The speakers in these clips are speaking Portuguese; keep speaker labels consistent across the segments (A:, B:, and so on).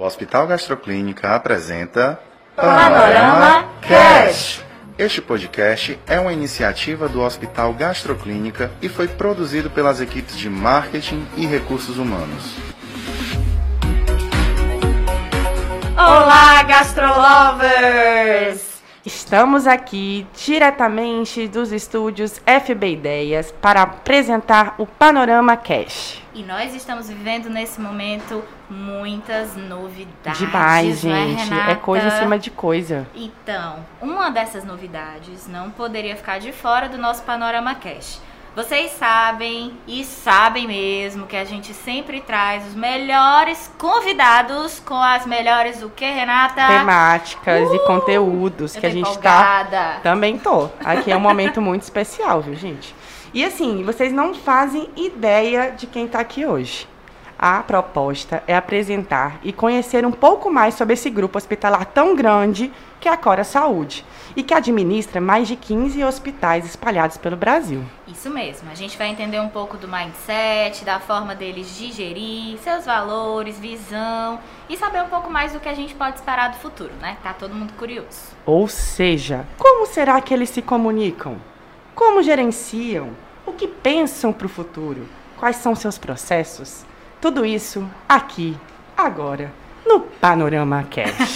A: O Hospital Gastroclínica apresenta
B: Panorama Cash.
A: Este podcast é uma iniciativa do Hospital Gastroclínica e foi produzido pelas equipes de marketing e recursos humanos.
B: Olá, gastrolovers!
C: Estamos aqui diretamente dos estúdios FB Ideias para apresentar o Panorama Cash.
B: E nós estamos vivendo nesse momento muitas novidades.
C: Demais,
B: é,
C: gente.
B: Renata?
C: É coisa em cima de coisa.
B: Então, uma dessas novidades não poderia ficar de fora do nosso Panorama Cash. Vocês sabem e sabem mesmo que a gente sempre traz os melhores convidados com as melhores o que, Renata?
C: Temáticas e conteúdos
B: Eu
C: que a gente tá.
B: empolgada.
C: Também tô. Aqui é um momento muito especial, viu, gente? E assim, vocês não fazem ideia de quem tá aqui hoje. A proposta é apresentar e conhecer um pouco mais sobre esse grupo hospitalar tão grande que é a Cora Saúde e que administra mais de 15 hospitais espalhados pelo Brasil.
B: Isso mesmo, a gente vai entender um pouco do mindset, da forma deles digerir, seus valores, visão e saber um pouco mais do que a gente pode esperar do futuro, né? Tá todo mundo curioso.
C: Ou seja, como será que eles se comunicam? Como gerenciam? O que pensam para o futuro? Quais são seus processos? Tudo isso aqui, agora, no Panorama Cash.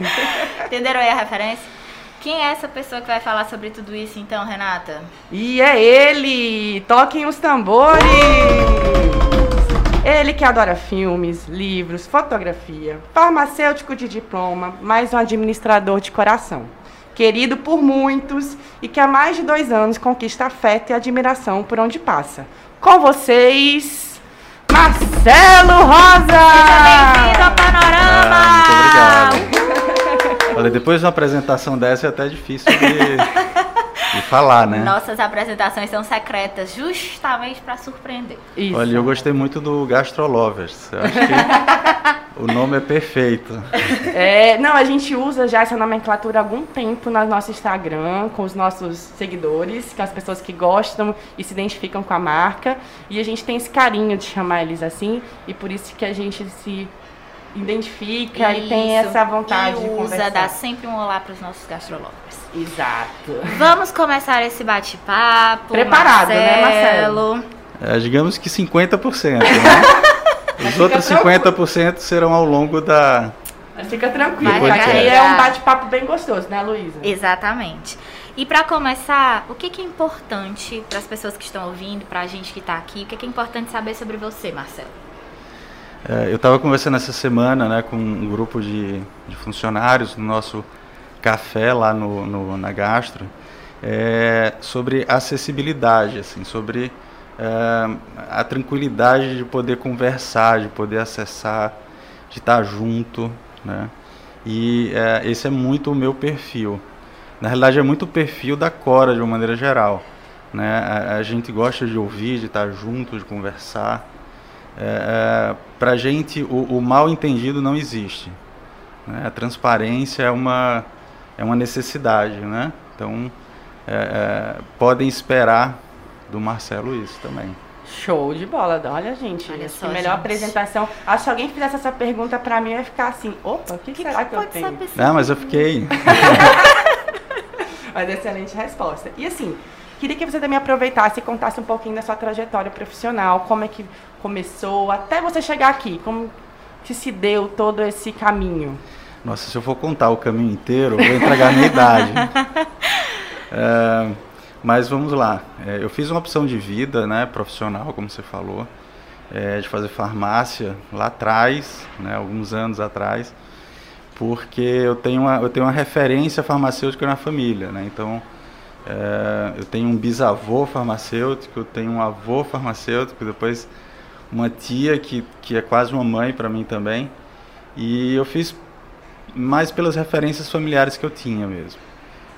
B: Entenderam aí a referência? Quem é essa pessoa que vai falar sobre tudo isso então, Renata?
C: e é ele! Toquem os tambores! Ele que adora filmes, livros, fotografia, farmacêutico de diploma, mais um administrador de coração. Querido por muitos e que há mais de dois anos conquista afeto e admiração por onde passa. Com vocês, Marcelo Rosa!
B: Seja bem-vindo ao Panorama!
D: Ah, muito obrigado. Olha, depois de uma apresentação dessa é até difícil de, de falar, né?
B: Nossas apresentações são secretas, justamente para surpreender.
C: Isso.
D: Olha, eu gostei muito do Gastrolovers. Eu acho que o nome é perfeito.
C: É, não, a gente usa já essa nomenclatura há algum tempo no nosso Instagram, com os nossos seguidores, com as pessoas que gostam e se identificam com a marca. E a gente tem esse carinho de chamar eles assim, e por isso que a gente se identifica e tem
B: Isso.
C: essa vontade
B: e
C: de
B: usa,
C: conversar.
B: dá sempre um olá para os nossos gastrolovers.
C: Exato.
B: Vamos começar esse bate-papo.
C: Preparado, né, Marcelo?
D: É, digamos que 50%, né? Os outros
C: tranquilo.
D: 50% serão ao longo da.
C: Mas Fica tranquilo, aqui
B: recarregar.
C: é um bate-papo bem gostoso, né, Luísa?
B: Exatamente. E para começar, o que, que é importante para as pessoas que estão ouvindo, para a gente que está aqui, o que, que é importante saber sobre você, Marcelo?
D: É, eu estava conversando essa semana né, com um grupo de, de funcionários no nosso café lá no, no- na Gastro é, sobre acessibilidade, assim, sobre é, a tranquilidade de poder conversar, de poder acessar, de estar junto, né? E é, esse é muito o meu perfil. Na realidade, é muito o perfil da Cora de uma maneira geral. Né? A, a gente gosta de ouvir, de estar junto, de conversar. É, Para a gente, o, o mal entendido não existe. né? A transparência é uma, é uma necessidade. Né? Então, é, é, podem esperar do Marcelo isso também.
C: Show de bola. Olha, gente,
B: Olha só,
C: que melhor
B: gente.
C: apresentação. Acho que se alguém fizesse essa pergunta pra mim, ia ficar assim, opa, o que,
B: que
C: será que eu tenho?
B: saber
D: Não, mas eu fiquei.
C: Mas excelente resposta. E assim, queria que você também aproveitasse e contasse um pouquinho da sua trajetória profissional, como é que começou, até você chegar aqui, como que se deu todo esse caminho.
D: Nossa, se eu for contar o caminho inteiro, eu vou entregar a minha idade. É, mas vamos lá. É, eu fiz uma opção de vida, né, profissional, como você falou, é, de fazer farmácia lá atrás, né, alguns anos atrás, porque eu tenho uma, eu tenho uma referência farmacêutica na família, né, então é, eu tenho um bisavô farmacêutico, eu tenho um avô farmacêutico, depois uma tia que, que é quase uma mãe para mim também, e eu fiz mais pelas referências familiares que eu tinha mesmo.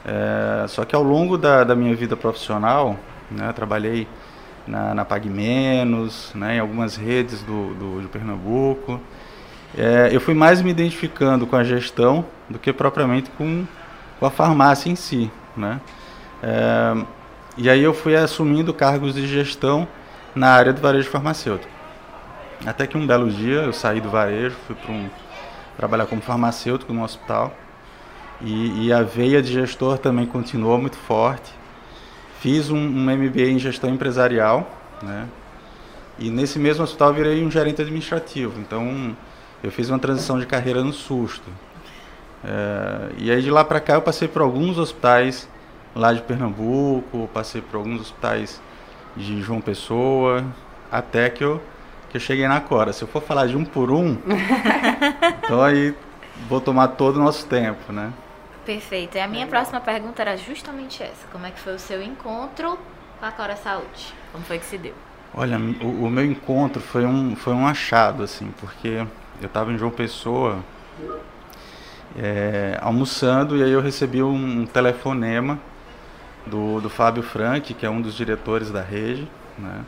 D: É, só que ao longo da, da minha vida profissional, né, trabalhei na, na Menos, né, em algumas redes do, do, de Pernambuco. É, eu fui mais me identificando com a gestão do que propriamente com, com a farmácia em si. Né? É, e aí eu fui assumindo cargos de gestão na área do varejo farmacêutico. Até que um belo dia eu saí do varejo, fui para um, trabalhar como farmacêutico no hospital. E, e, a veia de gestor também continuou muito forte. Fiz um, um MBA em gestão empresarial, né? E nesse mesmo hospital virei um gerente administrativo. Então eu fiz uma transição de carreira no susto. É, e aí de lá para cá eu passei por alguns hospitais lá de Pernambuco, passei por alguns hospitais de João Pessoa, até que eu, que eu cheguei na Cora. Se eu for falar de um por um, então aí vou tomar todo o nosso tempo, né?
B: Perfeito. E a minha próxima pergunta era justamente essa. Como é que foi o seu encontro com a Cora Saúde? Como foi que se deu?
D: Olha, o, o meu encontro foi um, foi um achado, assim, porque eu estava em João Pessoa é, almoçando e aí eu recebi um telefonema do, do Fábio Frank, que é um dos diretores da rede, né?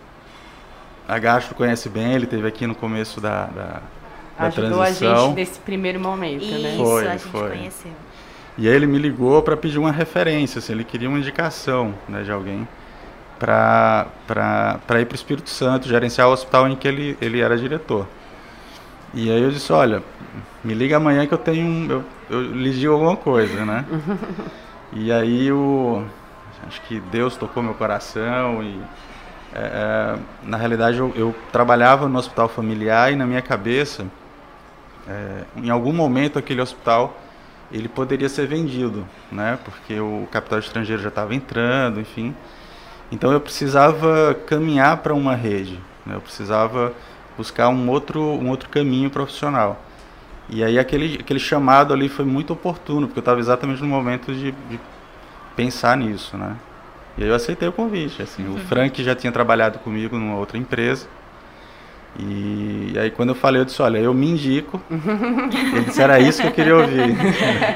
D: A Gastro conhece bem, ele teve aqui no começo da, da, da
C: Ajudou
D: transição.
C: a gente nesse primeiro momento,
B: Isso,
C: né?
D: Foi,
B: a gente
D: foi.
B: conheceu.
D: E aí ele me ligou para pedir uma referência, assim, ele queria uma indicação né, de alguém para ir para o Espírito Santo, gerenciar o hospital em que ele, ele era diretor. E aí eu disse, olha, me liga amanhã que eu tenho um, eu, eu alguma coisa, né? e aí o acho que Deus tocou meu coração e é, é, na realidade eu, eu, trabalhava no hospital familiar e na minha cabeça é, em algum momento aquele hospital ele poderia ser vendido, né? Porque o capital estrangeiro já estava entrando, enfim. Então eu precisava caminhar para uma rede, né? eu precisava buscar um outro, um outro caminho profissional. E aí aquele, aquele chamado ali foi muito oportuno, porque eu estava exatamente no momento de, de, pensar nisso, né? E aí eu aceitei o convite, assim. Uhum. O Frank já tinha trabalhado comigo numa outra empresa. E, e aí quando eu falei, eu disse, olha, eu me indico. Ele disse, era isso que eu queria ouvir.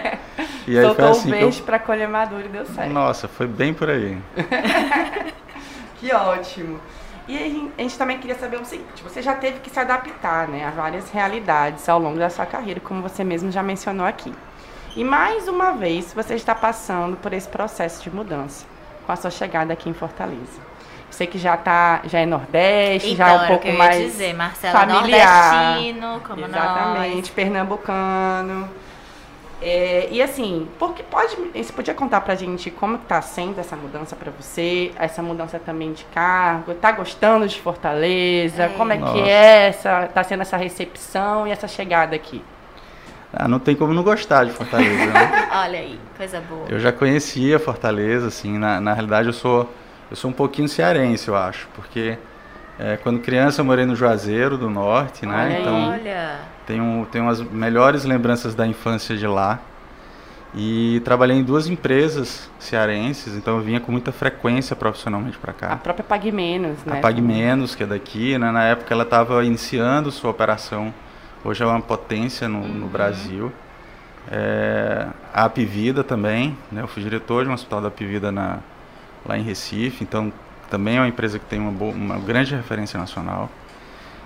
C: e aí Soltou foi assim um beijo eu... para colher maduro e deu certo.
D: Nossa, foi bem por aí.
C: que ótimo. E a gente também queria saber o seguinte: você já teve que se adaptar né, a várias realidades ao longo da sua carreira, como você mesmo já mencionou aqui. E mais uma vez, você está passando por esse processo de mudança com a sua chegada aqui em Fortaleza. Sei que já tá, já é Nordeste,
B: então,
C: já é um pouco mais
B: dizer, Marcelo,
C: familiar,
B: nordestino, como
C: exatamente,
B: nós.
C: pernambucano. É, e assim, porque pode, você podia contar pra gente como está sendo essa mudança para você, essa mudança também de cargo, tá gostando de Fortaleza, é. como é Nossa. que é essa, tá sendo essa recepção e essa chegada aqui?
D: Ah, não tem como não gostar de Fortaleza, né?
B: Olha aí, coisa boa.
D: Eu já conhecia Fortaleza, assim, na, na realidade eu sou, eu sou um pouquinho cearense, eu acho, porque é, quando criança eu morei no Juazeiro do Norte, né?
B: Olha
D: então,
B: olha.
D: Tenho, tenho as melhores lembranças da infância de lá. E trabalhei em duas empresas cearenses, então eu vinha com muita frequência profissionalmente para cá.
C: A própria Pague Menos, né?
D: A Pague Menos, que é daqui, né? Na época ela estava iniciando sua operação. Hoje é uma potência no, no uhum. Brasil. É, a Apivida também, né? Eu fui diretor de um hospital da Apivida na, lá em Recife, então também é uma empresa que tem uma, boa, uma grande referência nacional.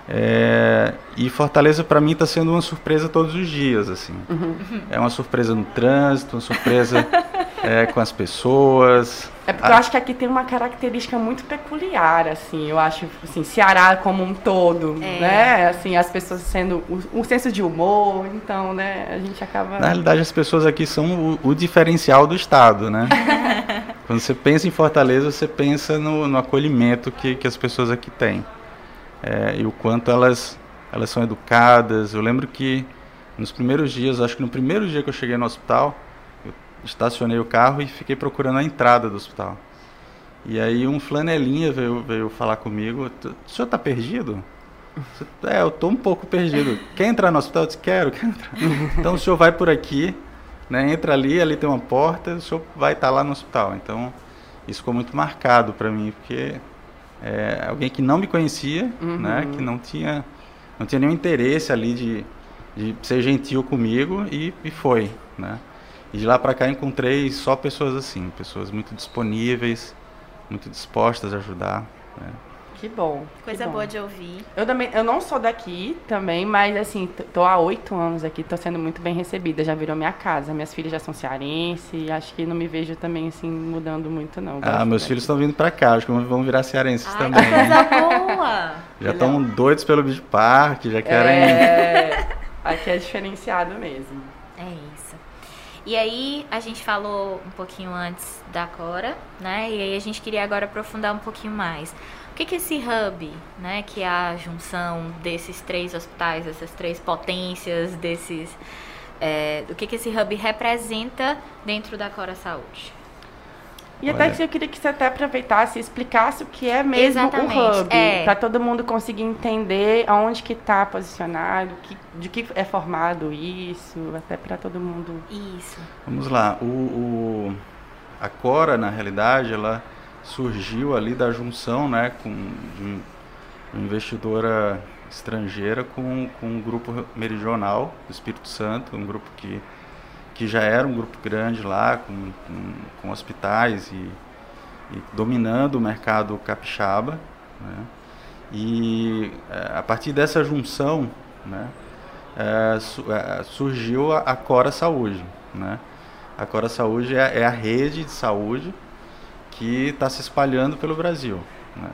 D: É, e Fortaleza para mim está sendo uma surpresa todos os dias, assim. Uhum. É uma surpresa no trânsito, uma surpresa é, com as pessoas.
C: É porque eu acho que aqui tem uma característica muito peculiar, assim. Eu acho, assim, Ceará como um todo, é. né? Assim, as pessoas sendo um senso de humor, então, né? A gente acaba.
D: Na realidade, as pessoas aqui são o, o diferencial do estado, né? Quando você pensa em Fortaleza, você pensa no, no acolhimento que, que as pessoas aqui têm é, e o quanto elas, elas são educadas. Eu lembro que nos primeiros dias, acho que no primeiro dia que eu cheguei no hospital, estacionei o carro e fiquei procurando a entrada do hospital. E aí um flanelinha veio, veio falar comigo, o senhor está perdido? É, eu estou um pouco perdido. Quer entrar no hospital? Eu disse, quero, quero entrar. Então o senhor vai por aqui, né, entra ali, ali tem uma porta, o senhor vai estar tá lá no hospital. Então isso ficou muito marcado para mim, porque é, alguém que não me conhecia, uhum. né, que não tinha, não tinha nenhum interesse ali de, de ser gentil comigo e, e foi, né. E de lá para cá encontrei só pessoas assim, pessoas muito disponíveis, muito dispostas a ajudar. Né.
C: Que bom.
B: Coisa
C: que
B: bom. boa de ouvir.
C: Eu também, eu não sou daqui também, mas assim, tô há oito anos aqui, tô sendo muito bem recebida, já virou minha casa. Minhas filhas já são cearense, acho que não me vejo também assim mudando muito não.
D: Ah, meus filhos estão vindo para cá, acho que vão virar cearenses
B: Ai,
D: também.
B: Que coisa boa.
D: já estão doidos pelo Beach Park, já querem
C: é... Aqui é diferenciado mesmo.
B: É isso. E aí, a gente falou um pouquinho antes da Cora, né? E aí a gente queria agora aprofundar um pouquinho mais. O que, que esse hub, né? Que é a junção desses três hospitais, dessas três potências, desses. É, o que, que esse hub representa dentro da Cora Saúde?
C: E até que eu queria que você até aproveitasse e explicasse o que é mesmo
B: Exatamente,
C: o hub,
B: é.
C: para todo mundo conseguir entender aonde que está posicionado, que, de que é formado isso, até para todo mundo.
B: Isso.
D: Vamos lá. O, o- a Cora, na realidade, ela surgiu ali da junção né, com, de um- uma investidora estrangeira com, com um grupo meridional do Espírito Santo, um grupo que, que já era um grupo grande lá, com, com, com hospitais e, e dominando o mercado capixaba. Né? E eh, a partir dessa junção, né, su- eh, surgiu a, a Cora Saúde. Né? A Cora Saúde é, é a rede de saúde que está se espalhando pelo Brasil. Né?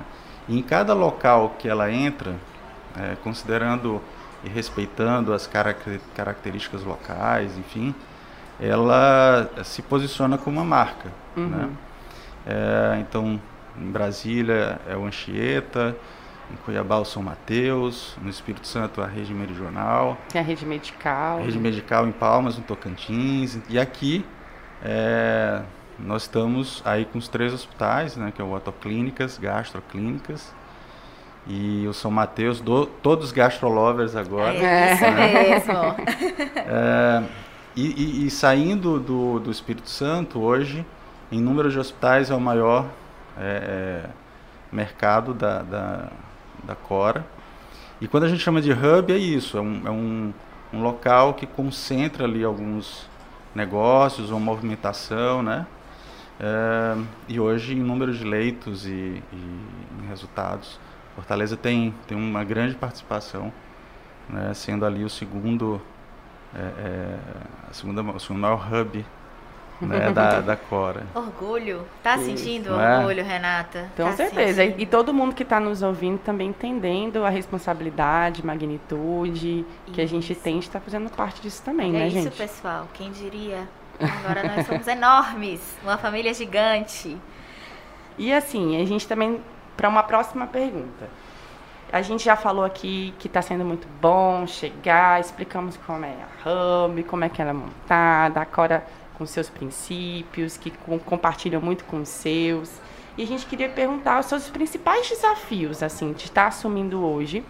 D: E em cada local que ela entra, eh, considerando e respeitando as caracter- características locais, enfim, ela se posiciona como uma marca. Né? É, então, em Brasília é o Anchieta, em Cuiabá o São Mateus, no Espírito Santo a rede meridional,
C: Tem a rede medical.
D: a rede medical em Palmas, no Tocantins, e aqui é, nós estamos aí com os três hospitais, né, que é o Otoclínicas, Gastroclínicas, e o São Mateus, do, todos gastrolovers agora.
B: É isso mesmo.
D: É, e, e- e saindo do, do Espírito Santo, hoje, em número de hospitais, é o maior é, é, mercado da, da, da Cora. E quando a gente chama de hub, é isso: é um, é um, um local que concentra ali alguns negócios, uma movimentação, né? É, e hoje, em número de leitos e, e resultados, Fortaleza tem, tem uma grande participação, né? sendo ali o segundo é, é, a segunda, o segundo maior hub né, da, da Cora.
B: Orgulho. Tá
C: Isso,
B: sentindo
D: não é?
B: orgulho, Renata?
C: Com
B: Tá
C: certeza. E,
B: sentindo?
C: e todo mundo que está nos ouvindo também entendendo a responsabilidade, magnitude que a gente
B: Isso.
C: tem de estar fazendo parte disso também,
B: é
C: né,
B: isso,
C: gente?
B: pessoal. Quem diria? Agora nós somos enormes. Uma família gigante.
C: E assim, a gente também, para uma próxima pergunta. A gente já falou aqui que está sendo muito bom chegar, explicamos como é a Hub, como é que ela é montada, a Cora com seus princípios, que com- compartilham muito com os seus. E a gente queria perguntar os seus principais desafios, assim, de estar assumindo hoje.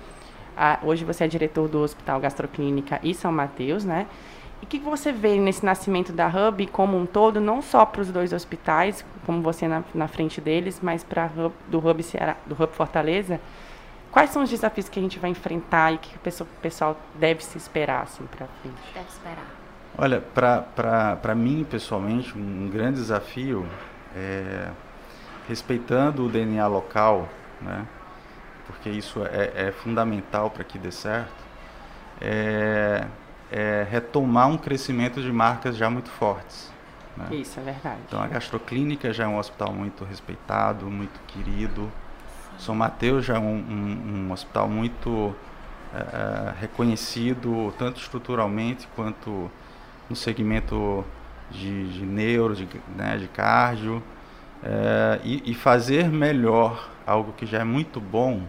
C: Ah, hoje você é diretor do Hospital Gastroclínica e São Mateus, né? E o que você vê nesse nascimento da Hub como um todo, não só para os dois hospitais, como você na, na frente deles, mas para do Hub Ceará, do Hub Fortaleza? Quais são os desafios que a gente vai enfrentar e que o pessoal, o pessoal deve se esperar assim para frente?
B: Deve esperar.
D: Olha, para mim, pessoalmente, um grande desafio é, respeitando o DNA local, né, porque isso é, é fundamental para que dê certo, é, é retomar um crescimento de marcas já muito fortes. né.
C: Isso, é verdade.
D: Então, a Gastroclínica já é um hospital muito respeitado, muito querido. São Mateus já é um, um- um hospital muito eh, reconhecido, tanto estruturalmente quanto no segmento de, de neuro, de, né, de cardio. Eh, e, e fazer melhor algo que já é muito bom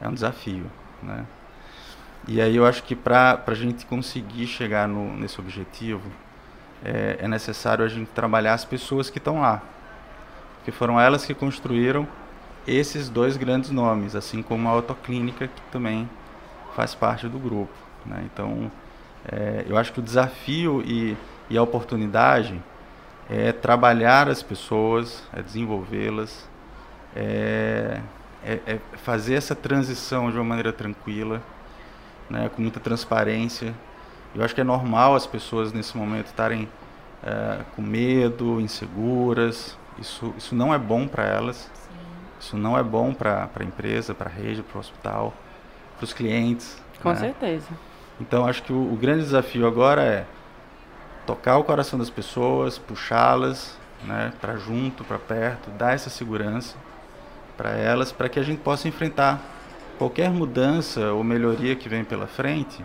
D: é um desafio. Né? E aí eu acho que para a gente conseguir chegar no- nesse objetivo, é, é necessário a gente trabalhar as pessoas que estão lá. Porque foram elas que construíram esses dois grandes nomes, assim como a Autoclínica, que também faz parte do grupo. né? Então, é, eu acho que o desafio e, e a oportunidade é trabalhar as pessoas, é desenvolvê-las, é, é- é fazer essa transição de uma maneira tranquila, né, com muita transparência. Eu acho que é normal as pessoas nesse momento estarem eh, com medo, inseguras. Isso, isso não é bom para elas.
B: Sim.
D: Isso não é bom para a empresa, para a rede, para o hospital, para os clientes.
C: Com
D: né?
C: certeza.
D: Então acho que o, o grande desafio agora é tocar o coração das pessoas, puxá-las né, para junto, para perto, dar essa segurança para elas, para que a gente possa enfrentar qualquer mudança ou melhoria que vem pela frente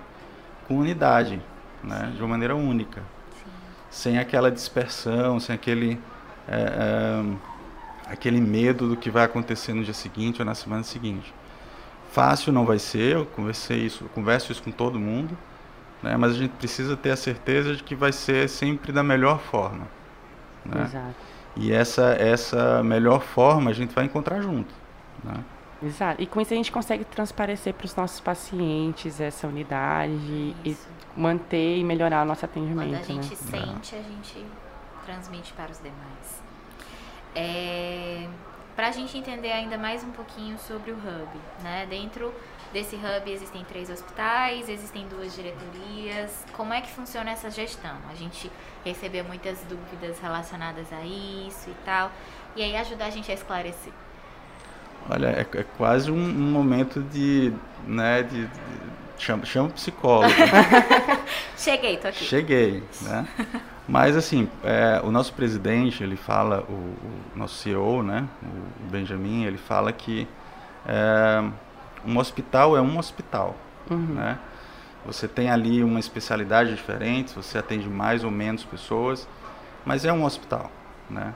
D: com unidade, né? de uma maneira única, Sim. sem aquela dispersão, sem aquele é, é, aquele medo do que vai acontecer no dia seguinte ou na semana seguinte. Fácil não vai ser, eu conversei isso, eu converso isso com todo mundo, né? mas a gente precisa ter a certeza de que vai ser sempre da melhor forma. Né? Exato. E essa, essa melhor forma a gente vai encontrar junto. Né?
C: Exato. E com isso a gente consegue transparecer para os nossos pacientes essa unidade isso. e manter e melhorar o nosso atendimento. Quando a
B: gente
C: né?
B: sente, a gente transmite para os demais. É, para a gente entender ainda mais um pouquinho sobre o hub, né? Dentro desse hub existem três hospitais, existem duas diretorias. Como é que funciona essa gestão? A gente recebeu muitas dúvidas relacionadas a isso e tal. E aí ajudar a gente a esclarecer.
D: Olha, é, é quase um, um, momento de, né, de, de chama, chama o psicólogo.
B: Cheguei, tô aqui.
D: Cheguei, né? Mas assim, é, o nosso presidente, ele fala, o, o, nosso CEO, né, o Benjamin, ele fala que é, um hospital é um hospital, uhum. né? Você tem ali uma especialidade diferente, você atende mais ou menos pessoas, mas é um hospital, né?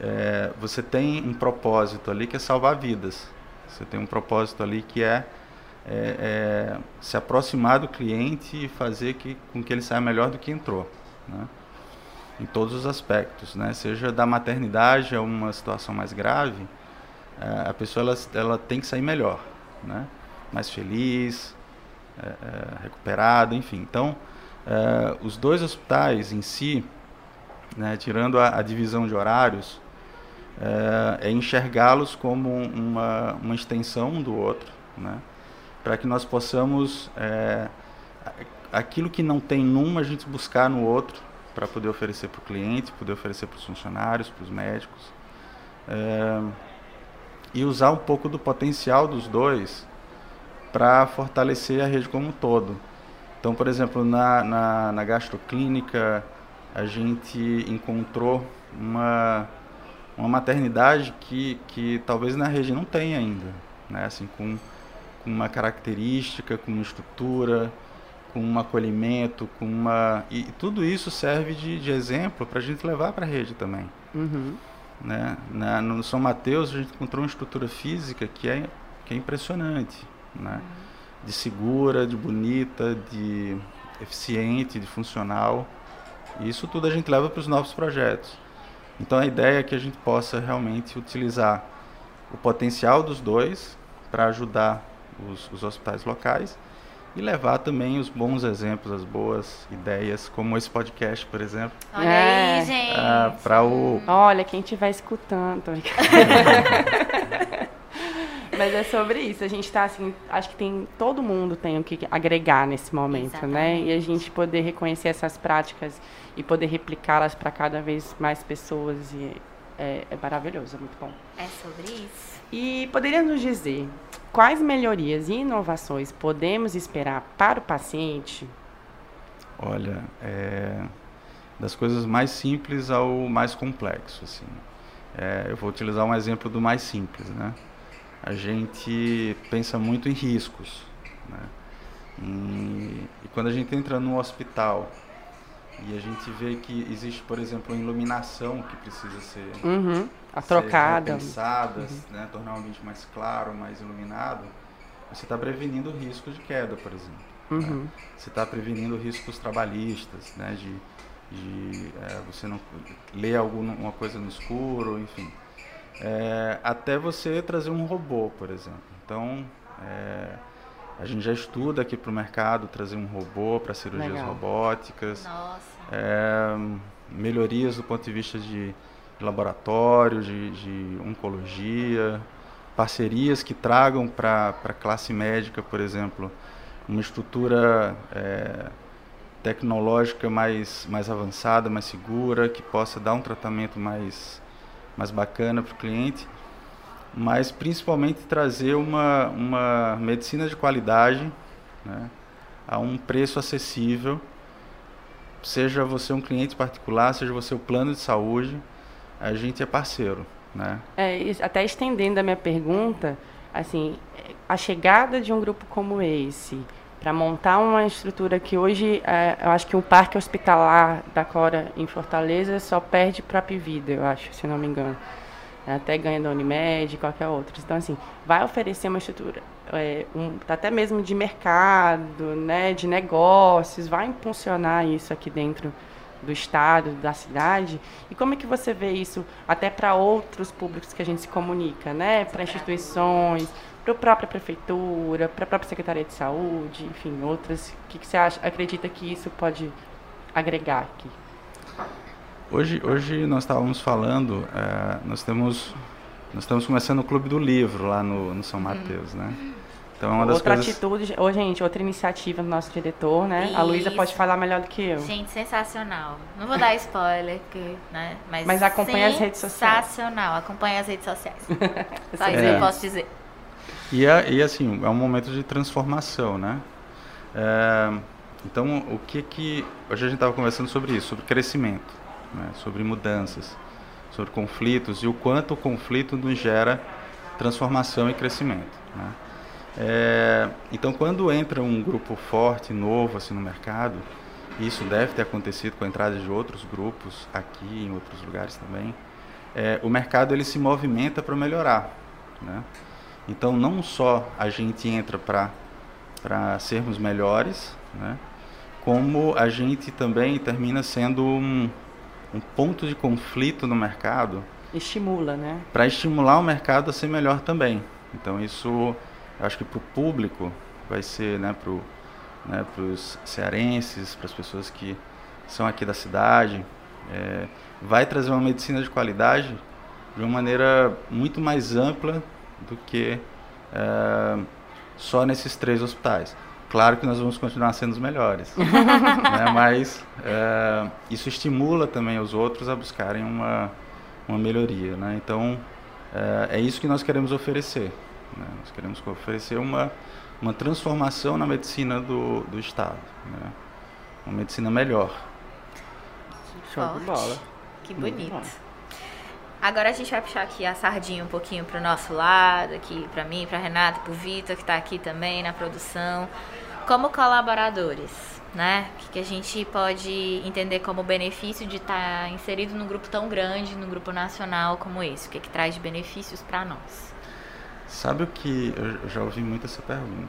D: é, você tem um propósito ali que é salvar vidas. Você tem um propósito ali que é, é, é se aproximar do cliente e fazer que, com que ele saia melhor do que entrou. Né? Em todos os aspectos, né? seja da maternidade a uma situação mais grave, é, a pessoa ela, ela tem que sair melhor, né? mais feliz, é, é, recuperada, enfim. Então, os dois hospitais em si, né, tirando a, a divisão de horários, é, é enxergá-los como uma, uma extensão um do outro, né? para que nós possamos, é, aquilo que não tem num, a gente buscar no outro, para poder oferecer para o cliente, poder oferecer para os funcionários, para os médicos, é, e usar um pouco do potencial dos dois para fortalecer a rede como um todo. Então, por exemplo, na, na, na gastroclínica, a gente encontrou uma uma maternidade que, que talvez na rede não tenha ainda, né? Assim, com, com uma característica, com uma estrutura, com um acolhimento, com uma e tudo isso serve de, de exemplo para a gente levar para a rede também. Uhum. Né? Na, no São Mateus a gente encontrou uma estrutura física que é que é impressionante, né? De segura, de bonita, de eficiente, de funcional. E isso tudo a gente leva para os novos projetos. Então a ideia é que a gente possa realmente utilizar o potencial dos dois para ajudar os, os, hospitais locais e levar também os bons exemplos, as boas ideias, como esse podcast, por exemplo.
B: Olha é, aí, gente.
C: Ah,
D: para o.
C: Olha, quem estiver escutando. Mas é sobre isso. A gente está assim, acho que tem todo mundo tem o que agregar nesse momento, Exatamente. né? E a gente poder reconhecer essas práticas e poder replicá-las para cada vez mais pessoas e é, é, maravilhoso, é muito bom.
B: É sobre isso.
C: E poderia nos dizer quais melhorias e inovações podemos esperar para o paciente?
D: Olha, é, das coisas mais simples ao mais complexo, assim. É, eu vou utilizar um exemplo do mais simples, né? A gente pensa muito em riscos, né? E, e quando a gente entra no hospital e a gente vê que existe, por exemplo, uma iluminação que precisa ser,
C: uhum. a trocada,
D: pensada, uhum. né, tornar o ambiente mais claro, mais iluminado. Você está prevenindo o risco de queda, por exemplo. Né? Uhum. Né? Você está prevenindo riscos trabalhistas, né, de, de é, você não ler alguma coisa no escuro, enfim. É, até você trazer um robô, por exemplo. Então, é, a gente já estuda aqui para o mercado trazer um robô para cirurgias Legal. robóticas. É, melhorias do ponto de vista de, de laboratório, de, de, oncologia, parcerias que tragam para a classe médica, por exemplo, uma estrutura é, tecnológica mais, mais avançada, mais segura, que possa dar um tratamento mais, mais bacana para o cliente mas principalmente trazer uma, uma medicina de qualidade né, a um preço acessível, seja você um cliente particular, seja você o plano de saúde, a gente é parceiro. Né?
C: É, até estendendo a minha pergunta, assim, a chegada de um grupo como esse, para montar uma estrutura que hoje, é, eu acho que o parque hospitalar da Cora em Fortaleza só perde para a Pivida, eu acho, se não me engano. Até ganha da Unimed, qualquer outra. Então, assim, vai oferecer uma estrutura, é, um, até mesmo de mercado, né, de negócios, vai impulsionar isso aqui dentro do estado, da cidade. E como é que você vê isso até para outros públicos que a gente se comunica, né? Para instituições, para a própria prefeitura, para a própria Secretaria de Saúde, enfim, outras. O que, que você acha, acredita que isso pode agregar aqui?
D: Hoje, hoje nós estávamos falando, é, nós temos nós estamos começando o Clube do Livro lá no, no São Mateus, né?
C: Então, é uma das outra coisas... atitude, oh, gente, outra iniciativa do nosso diretor, né? Isso. A Luísa pode falar melhor do que eu.
B: Gente, sensacional. Não vou dar spoiler, porque, né?
C: Mas, Mas acompanha as redes sociais.
B: Sensacional, acompanha as redes sociais. Só isso é. eu posso dizer.
D: E, é, e assim, é um momento de transformação, né? É, então, o que que... Hoje a gente estava conversando sobre isso, sobre crescimento, né? sobre mudanças, sobre conflitos e o quanto o conflito nos gera transformação e crescimento, né? É, então, quando entra um grupo forte, novo, assim, no mercado, isso deve ter acontecido com a entrada de outros grupos aqui em outros lugares também, é, o mercado ele se movimenta para melhorar, né? Então, não só a gente entra para sermos melhores, né? Como a gente também termina sendo um, um ponto de conflito no mercado.
C: Estimula, né?
D: Para estimular o mercado a ser melhor também. Então, isso acho que para o público vai ser, né, para né, os cearenses, para as pessoas que são aqui da cidade, é, vai trazer uma medicina de qualidade de uma maneira muito mais ampla do que é, só nesses três hospitais. Claro que nós vamos continuar sendo os melhores, né, mas é, isso estimula também os outros a buscarem uma, uma melhoria. Né? Então, é, é isso que nós queremos oferecer. Né? Nós queremos oferecer uma, uma transformação na medicina do, do Estado, né? uma medicina melhor.
B: Show de bola. Que bonito. Agora a gente vai puxar aqui a sardinha um pouquinho para o nosso lado, aqui para mim, para Renata, para o Vitor, que está aqui também na produção. Como colaboradores, né? O que, que a gente pode entender como benefício de estar tá inserido num grupo tão grande, num grupo nacional como esse? O que, que traz de benefícios para nós?
D: Sabe o que. Eu já ouvi muito essa pergunta.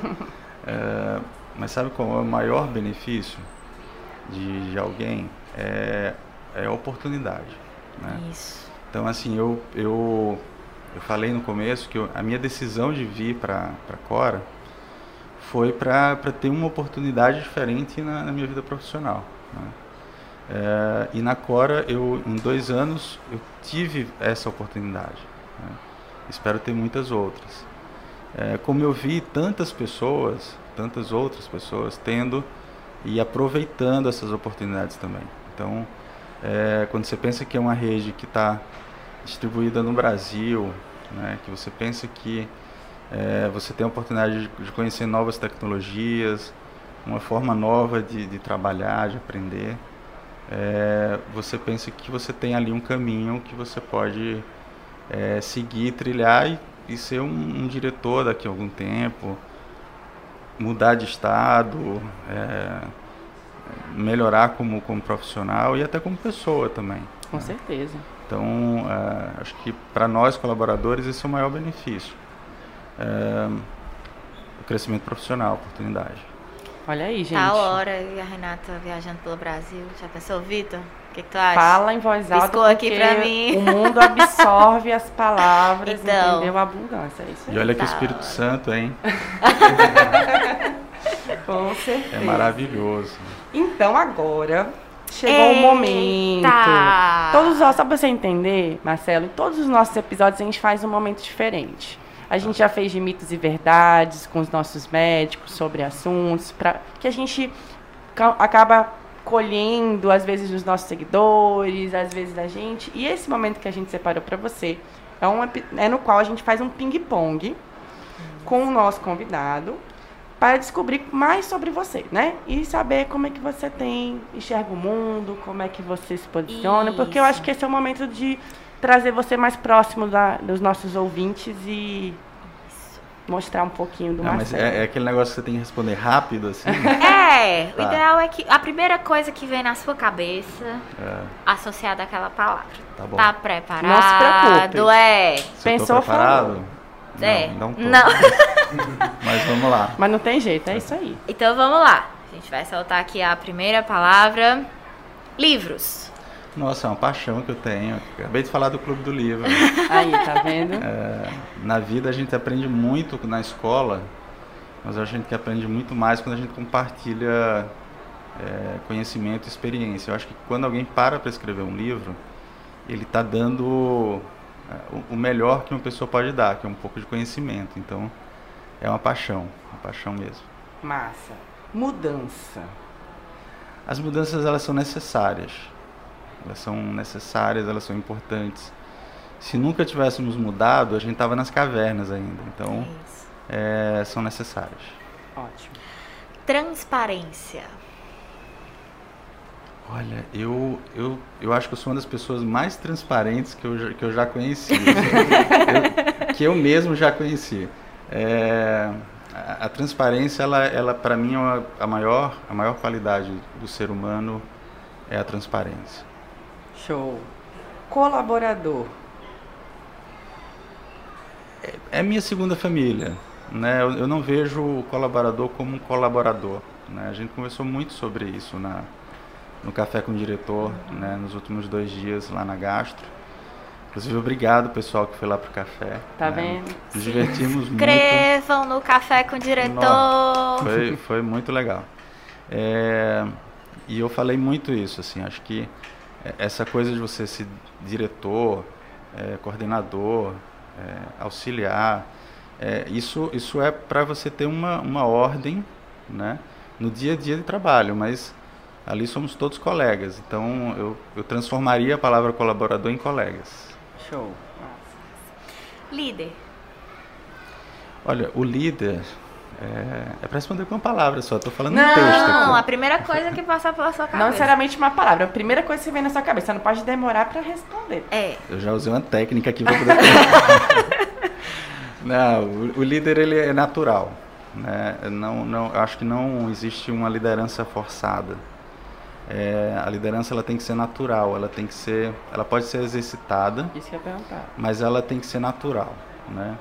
D: é, mas sabe qual é o maior benefício de, de alguém? É, é a oportunidade. Né?
B: Isso.
D: Então, assim, eu, eu, eu falei no começo que eu, a minha decisão de vir para Cora foi para ter uma oportunidade diferente na, na minha vida profissional. Né? É, e na Cora, eu, em dois anos, eu tive essa oportunidade. Né? espero ter muitas outras. É, como eu vi tantas pessoas, tantas outras pessoas tendo e aproveitando essas oportunidades também. Então, é, quando você pensa que é uma rede que está distribuída no Brasil, né, que você pensa que é, você tem a oportunidade de, conhecer novas tecnologias, uma forma nova de, de trabalhar, de aprender, é, você pensa que você tem ali um caminho que você pode é, seguir, trilhar e, e ser um, um, diretor daqui a algum tempo, mudar de estado, é, melhorar como, como profissional e até como pessoa também.
C: Com né? certeza.
D: Então, é, acho que para nós colaboradores esse é o maior benefício. É, o crescimento profissional, oportunidade.
C: Olha aí, gente.
B: Tá a hora e a Renata viajando pelo Brasil. Já pensou, Vitor? que, que tu acha?
C: Fala em voz alta
B: Piscou aqui pra mim.
C: o mundo absorve as palavras, então, entendeu? A abundância, é isso aí.
D: E olha que o Espírito Santo, hein?
C: Com certeza.
D: É maravilhoso.
C: Então agora chegou o momento. Todos nós, só pra você entender, Marcelo, todos os nossos episódios a gente faz um momento diferente. A gente já fez de mitos e verdades com os nossos médicos sobre assuntos, para que a gente acaba colhendo, às vezes, dos nossos seguidores, às vezes da gente. E esse momento que a gente separou para você é, um, é no qual a gente faz um ping-pong com o nosso convidado para descobrir mais sobre você, né? E saber como é que você tem, enxerga o mundo, como é que você se posiciona, Isso. porque eu acho que esse é o momento de trazer você mais próximo da, dos nossos ouvintes e mostrar um pouquinho do
D: Não, mas
C: Marcelo.
D: é, é aquele negócio que você tem que responder rápido, assim.
B: É, o
D: Tá.
B: ideal é que a primeira coisa que vem na sua cabeça
D: É,
B: associada àquela palavra.
D: tá bom.
B: Tá preparado?
C: Não se preocupe.
B: É.
D: Se
C: Pensou,
D: preparado?
C: falou.
B: É.
D: Não, não tô.
B: Não.
D: Mas vamos lá.
C: Mas não tem jeito, é isso aí.
B: Então vamos lá. A gente vai soltar aqui a primeira palavra. Livros.
D: Nossa, é uma paixão que eu tenho. Acabei de falar do Clube do Livro.
C: Aí, tá vendo?
D: É, na vida a gente aprende muito na escola, mas a gente que aprende muito mais quando a gente compartilha é, conhecimento e experiência. Eu acho que quando alguém para para escrever um livro, ele está dando o- melhor que uma pessoa pode dar, que é um pouco de conhecimento. Então, é uma paixão, uma paixão mesmo.
C: Massa. Mudança.
D: As mudanças elas são necessárias. Elas são necessárias, elas são importantes. Se nunca tivéssemos mudado, a gente estava nas cavernas ainda. Então,
B: Isso.
D: é, são necessárias.
C: Ótimo.
B: Transparência.
D: Olha, eu, eu, eu acho que eu sou uma das pessoas mais transparentes que eu já, que eu já conheci. Eu- que eu mesmo já conheci. É, a, a transparência, ela, ela para mim, é uma- a, maior, a maior qualidade do ser humano é a transparência.
C: Show. Colaborador.
D: É minha segunda família. Né? Eu, eu não vejo o colaborador como um colaborador. Né? A gente conversou muito sobre isso na, no Café com o Diretor, né? nos últimos dois dias lá na Gastro. Inclusive, obrigado pessoal que foi lá pro café.
C: Tá
D: né?
C: vendo?
D: Nos divertimos muito.
B: Inscrevam no Café com o Diretor.
D: Foi, foi muito legal. É, e eu falei muito isso, assim, acho que essa coisa de você ser diretor, é, coordenador, é, auxiliar, é, isso, isso é para você ter uma, uma ordem né, no dia a dia de trabalho, mas ali somos todos colegas, então eu, eu transformaria a palavra colaborador em colegas.
C: Show.
B: Líder.
D: Olha, o líder é, é para responder com uma palavra só, estou falando
C: Não,
D: um texto.
B: Não, a primeira coisa que passar pela sua
C: Não
B: cabeça.
C: necessariamente uma palavra. A primeira coisa que vem na sua cabeça. Você não pode demorar pra responder.
B: É.
D: Eu já usei uma técnica aqui para poder. não, o, o líder ele é natural, né? Não, não, eu acho que não existe uma liderança forçada. É, a liderança ela tem que ser natural, ela tem que ser, ela pode ser exercitada,
C: Isso que eu ia perguntar.
D: mas ela tem que ser natural, né?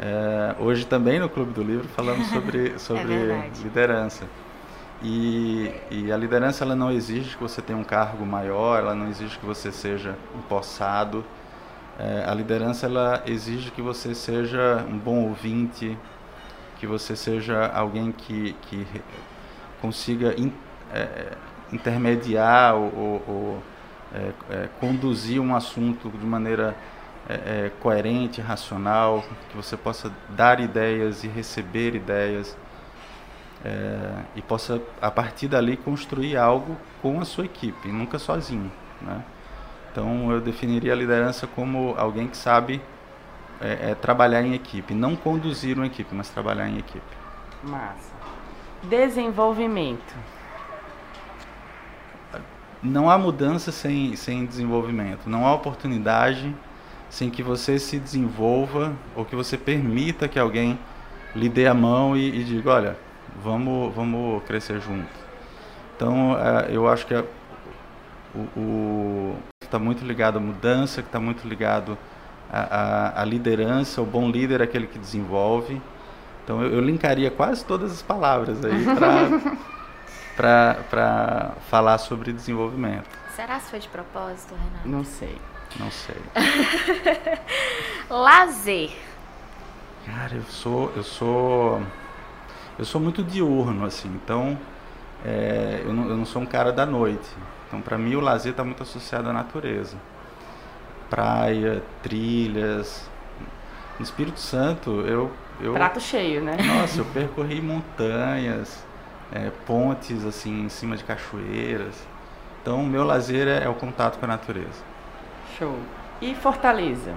D: É, hoje também no Clube do Livro falamos sobre sobre
B: verdade.
D: liderança. E, e a liderança ela não exige que você tenha um cargo maior, ela não exige que você seja empossado. É, a liderança ela exige que você seja um bom ouvinte, que você seja alguém que, que consiga in- é, intermediar ou, ou- ou, é, é, conduzir um assunto de maneira é, é, coerente, racional, que você possa dar ideias e receber ideias é, e possa a partir dali construir algo com a sua equipe, nunca sozinho, né? Então eu definiria a liderança como alguém que sabe é, trabalhar em equipe, não conduzir uma equipe, mas trabalhar em equipe.
C: Massa. Desenvolvimento.
D: Não há mudança sem, sem desenvolvimento, não há oportunidade sem que você se desenvolva ou que você permita que alguém lhe dê a mão e, e diga, olha, vamos, vamos crescer junto. Então, eh, eu acho que a- o está muito ligado à mudança, que está muito ligado à, à- à liderança. O bom líder é aquele que desenvolve. Então, eu, eu linkaria quase todas as palavras aí para falar sobre desenvolvimento.
B: Será que foi de propósito, Renato?
C: Não sei.
D: Não sei.
B: Lazer.
D: Cara, eu sou, eu sou, eu sou muito diurno, assim. Então, é, eu, não, eu não sou um cara da noite. Então, para mim, o lazer está muito associado à natureza. Praia, trilhas. No Espírito Santo, eu, eu
C: Prato cheio, né?
D: nossa, eu percorri montanhas, é, pontes assim em cima de cachoeiras. Então, o meu lazer é, é o contato com a natureza.
C: Show. E Fortaleza?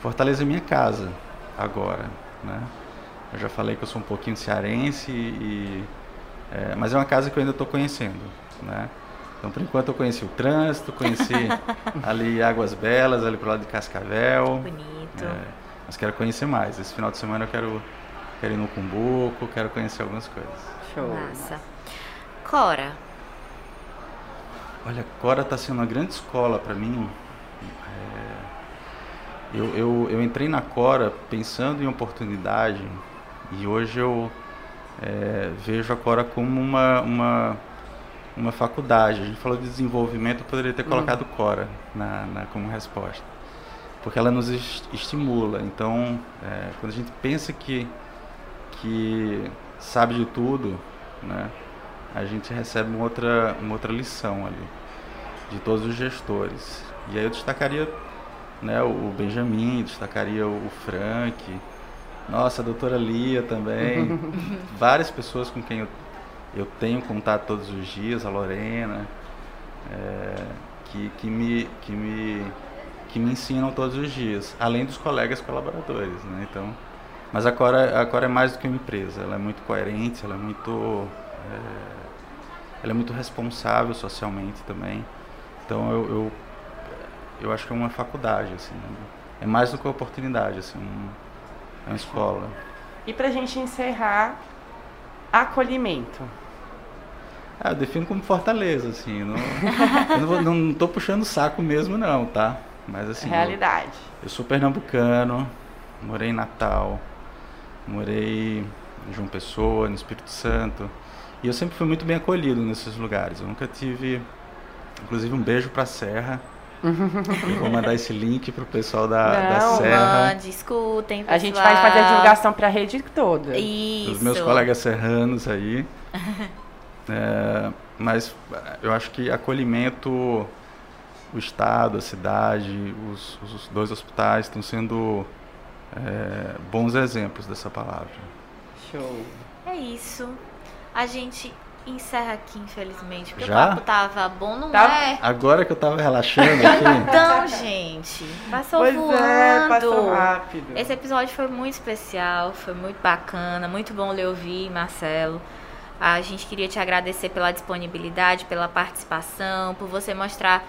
D: Fortaleza é minha casa agora, né? Eu já falei que eu sou um pouquinho cearense e é, mas é uma casa que eu ainda estou conhecendo, né? Então, por enquanto eu conheci o trânsito, conheci ali Águas Belas, ali pro lado de Cascavel.
B: Bonito.
D: É, Mas quero conhecer mais. Esse final de semana eu quero, quero ir no Cumbuco, quero conhecer algumas coisas.
C: Show.
B: Massa. Cora,
D: Olha, Cora está sendo uma grande escola para mim. É, eu, eu, eu entrei na Cora pensando em oportunidade e hoje eu é, vejo a Cora como uma, uma, uma faculdade. A gente falou de desenvolvimento, eu poderia ter colocado Cora na, na, como resposta. Porque ela nos es- estimula. Então, é, quando a gente pensa que, que sabe de tudo, né, a gente recebe uma outra, uma outra lição ali, de todos os gestores. E aí eu destacaria né, o Benjamin, destacaria o Frank, nossa, a doutora Lia também, várias pessoas com quem eu, eu tenho contato todos os dias, a Lorena, é, que, que, me, que, me, que me ensinam todos os dias, além dos colegas colaboradores. Né? Então, mas a Cora, a Cora é mais do que uma empresa, ela é muito coerente, ela é muito, é, ela é muito responsável socialmente também. Então eu, eu, eu acho que é uma faculdade, assim, né? é mais do que uma oportunidade, assim, um, é uma escola.
C: E pra gente encerrar, acolhimento.
D: Ah, eu defino como fortaleza, assim, não, eu não, não tô puxando o saco mesmo não, tá? Mas assim, eu-
C: Realidade.
D: Eu sou pernambucano, morei em Natal, morei em João Pessoa, no Espírito Santo. E eu sempre fui muito bem acolhido nesses lugares. Eu nunca tive. Inclusive, um beijo pra Serra. eu vou mandar esse link pro pessoal da, da
C: Não,
D: Serra.
B: mande, escutem,
C: A gente
B: pessoal.
C: vai fazer a divulgação pra rede toda.
B: Isso.
D: Os meus colegas serranos aí. É, mas eu acho que acolhimento, o Estado, a cidade, os, os dois hospitais estão sendo é, bons exemplos dessa palavra.
C: Show.
B: É isso. A gente encerra aqui, infelizmente, porque
D: Já?
B: o papo tava bom, não
C: Tá.
B: é?
D: Agora que eu tava relaxando aqui,
B: Então, gente, passou
C: Pois
B: voando.
C: é, passou rápido.
B: Esse episódio foi muito especial, foi muito bacana, muito bom lhe ouvir, Marcelo. A gente queria te agradecer pela disponibilidade, pela participação, por você mostrar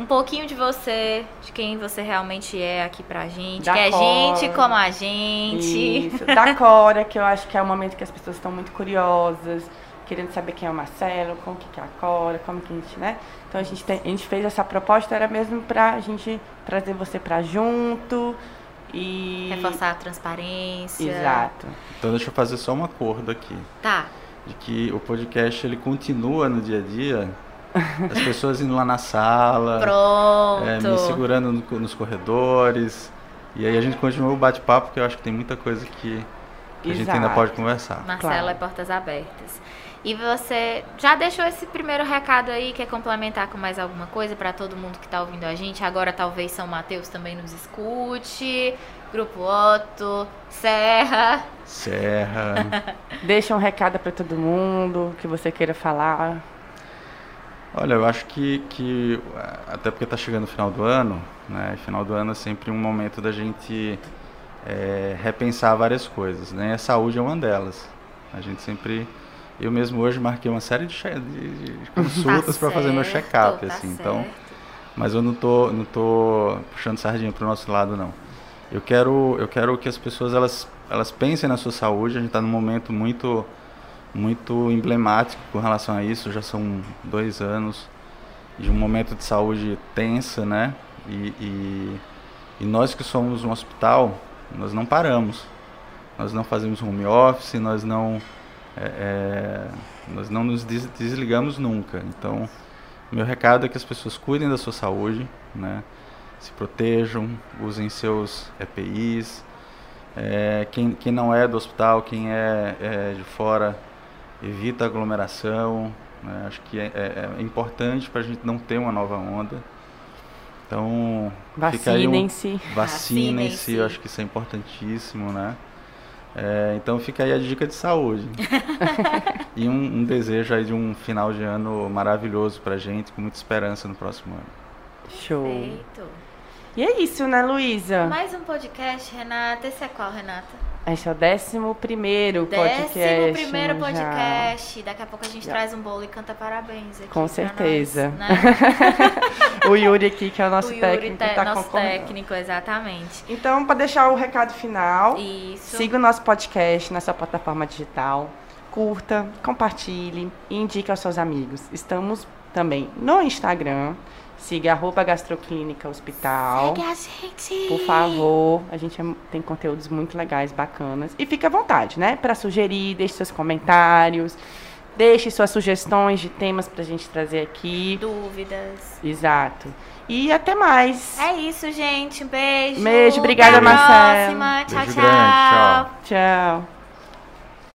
B: um pouquinho de você, de quem você realmente é aqui pra gente,
C: Da
B: que é
C: Cora.
B: gente como a gente.
C: Isso. Da Cora, que eu acho que é o momento que as pessoas estão muito curiosas, querendo saber quem é o Marcelo, como que é a Cora, como que a gente, né? Então a gente, tem- a gente fez essa proposta, era mesmo pra gente trazer você pra junto e...
B: Reforçar a transparência.
C: Exato.
D: então deixa eu fazer só um acordo aqui.
B: Tá.
D: De que o podcast ele continua no dia a dia, as pessoas indo lá na sala,
B: Pronto.
D: é, me segurando no- nos corredores. E aí a gente continua o bate-papo, porque eu acho que tem muita coisa que, que a gente ainda pode conversar.
B: Marcelo
C: Claro.
B: é portas abertas. E você já deixou esse primeiro recado aí, quer complementar com mais alguma coisa para todo mundo que tá ouvindo a gente? Agora talvez São Mateus também nos escute, Grupo Otto, Serra.
D: Serra.
C: Deixa um recado pra todo mundo, que você queira falar.
D: Olha, eu acho que, que até porque está chegando o final do ano, né? Final do ano é sempre um momento da gente é, repensar várias coisas, né? A saúde é uma delas. A gente sempre, eu mesmo hoje marquei uma série de, de- de consultas para fazer meu
B: Tá
D: check-up,
B: tá
D: assim. Então,
B: certo.
D: mas eu não tô, não tô puxando sardinha pro nosso lado, não. Eu quero, eu quero que as pessoas elas, elas pensem na sua saúde. A gente está num momento muito, muito emblemático com relação a isso. Já são dois anos de um momento de saúde tensa, né? E, e, e nós que somos um hospital, nós não paramos. Nós não fazemos home office, nós não, é, é, nós não nos des- desligamos nunca. Então, meu recado é que as pessoas cuidem da sua saúde, né? Se protejam, usem seus EPIs. É, quem, quem não é do hospital, quem é, é de fora, evita aglomeração. né? Acho que é, é- é importante para a gente não ter uma nova onda. Então, um-
C: Vacinem-se.
D: Vacinem-se,
B: Vacinem-se.
D: eu acho que isso é importantíssimo, né? É, então fica aí a dica de saúde. e um, um desejo aí de um final de ano maravilhoso pra gente, com muita esperança no próximo ano.
C: Show.
B: Perfeito.
C: E é isso, né, Luísa?
B: Mais um podcast, Renata. Esse é qual, Renata?
C: Esse é o décimo primeiro podcast.
B: Décimo primeiro
C: já.
B: podcast. Daqui a pouco a gente
C: Já.
B: traz um bolo e canta parabéns aqui
C: Com certeza.
B: nós, né?
C: o Yuri aqui, que é o nosso
B: o Yuri,
C: técnico,
B: te-
C: tá
B: nosso
C: concordando.
B: técnico, exatamente.
C: Então, para deixar o recado final,
B: Isso.
C: siga o nosso podcast na sua plataforma digital. Curta, compartilhe e indique aos seus amigos. Estamos também no Instagram. Siga arroba gastroclínica hospital.
B: Segue a gente.
C: Por favor, a gente é- tem conteúdos muito legais, bacanas. E fique à vontade, né? Para sugerir, deixe seus comentários, deixe suas sugestões de temas pra gente trazer aqui.
B: Dúvidas.
C: Exato. E até mais.
B: É isso, gente. Um beijo.
C: Beijo, obrigada,
B: Até a
C: Marcelo.
B: próxima. Tchau,
D: Beijo
B: tchau.
D: grande, tchau.
C: Tchau.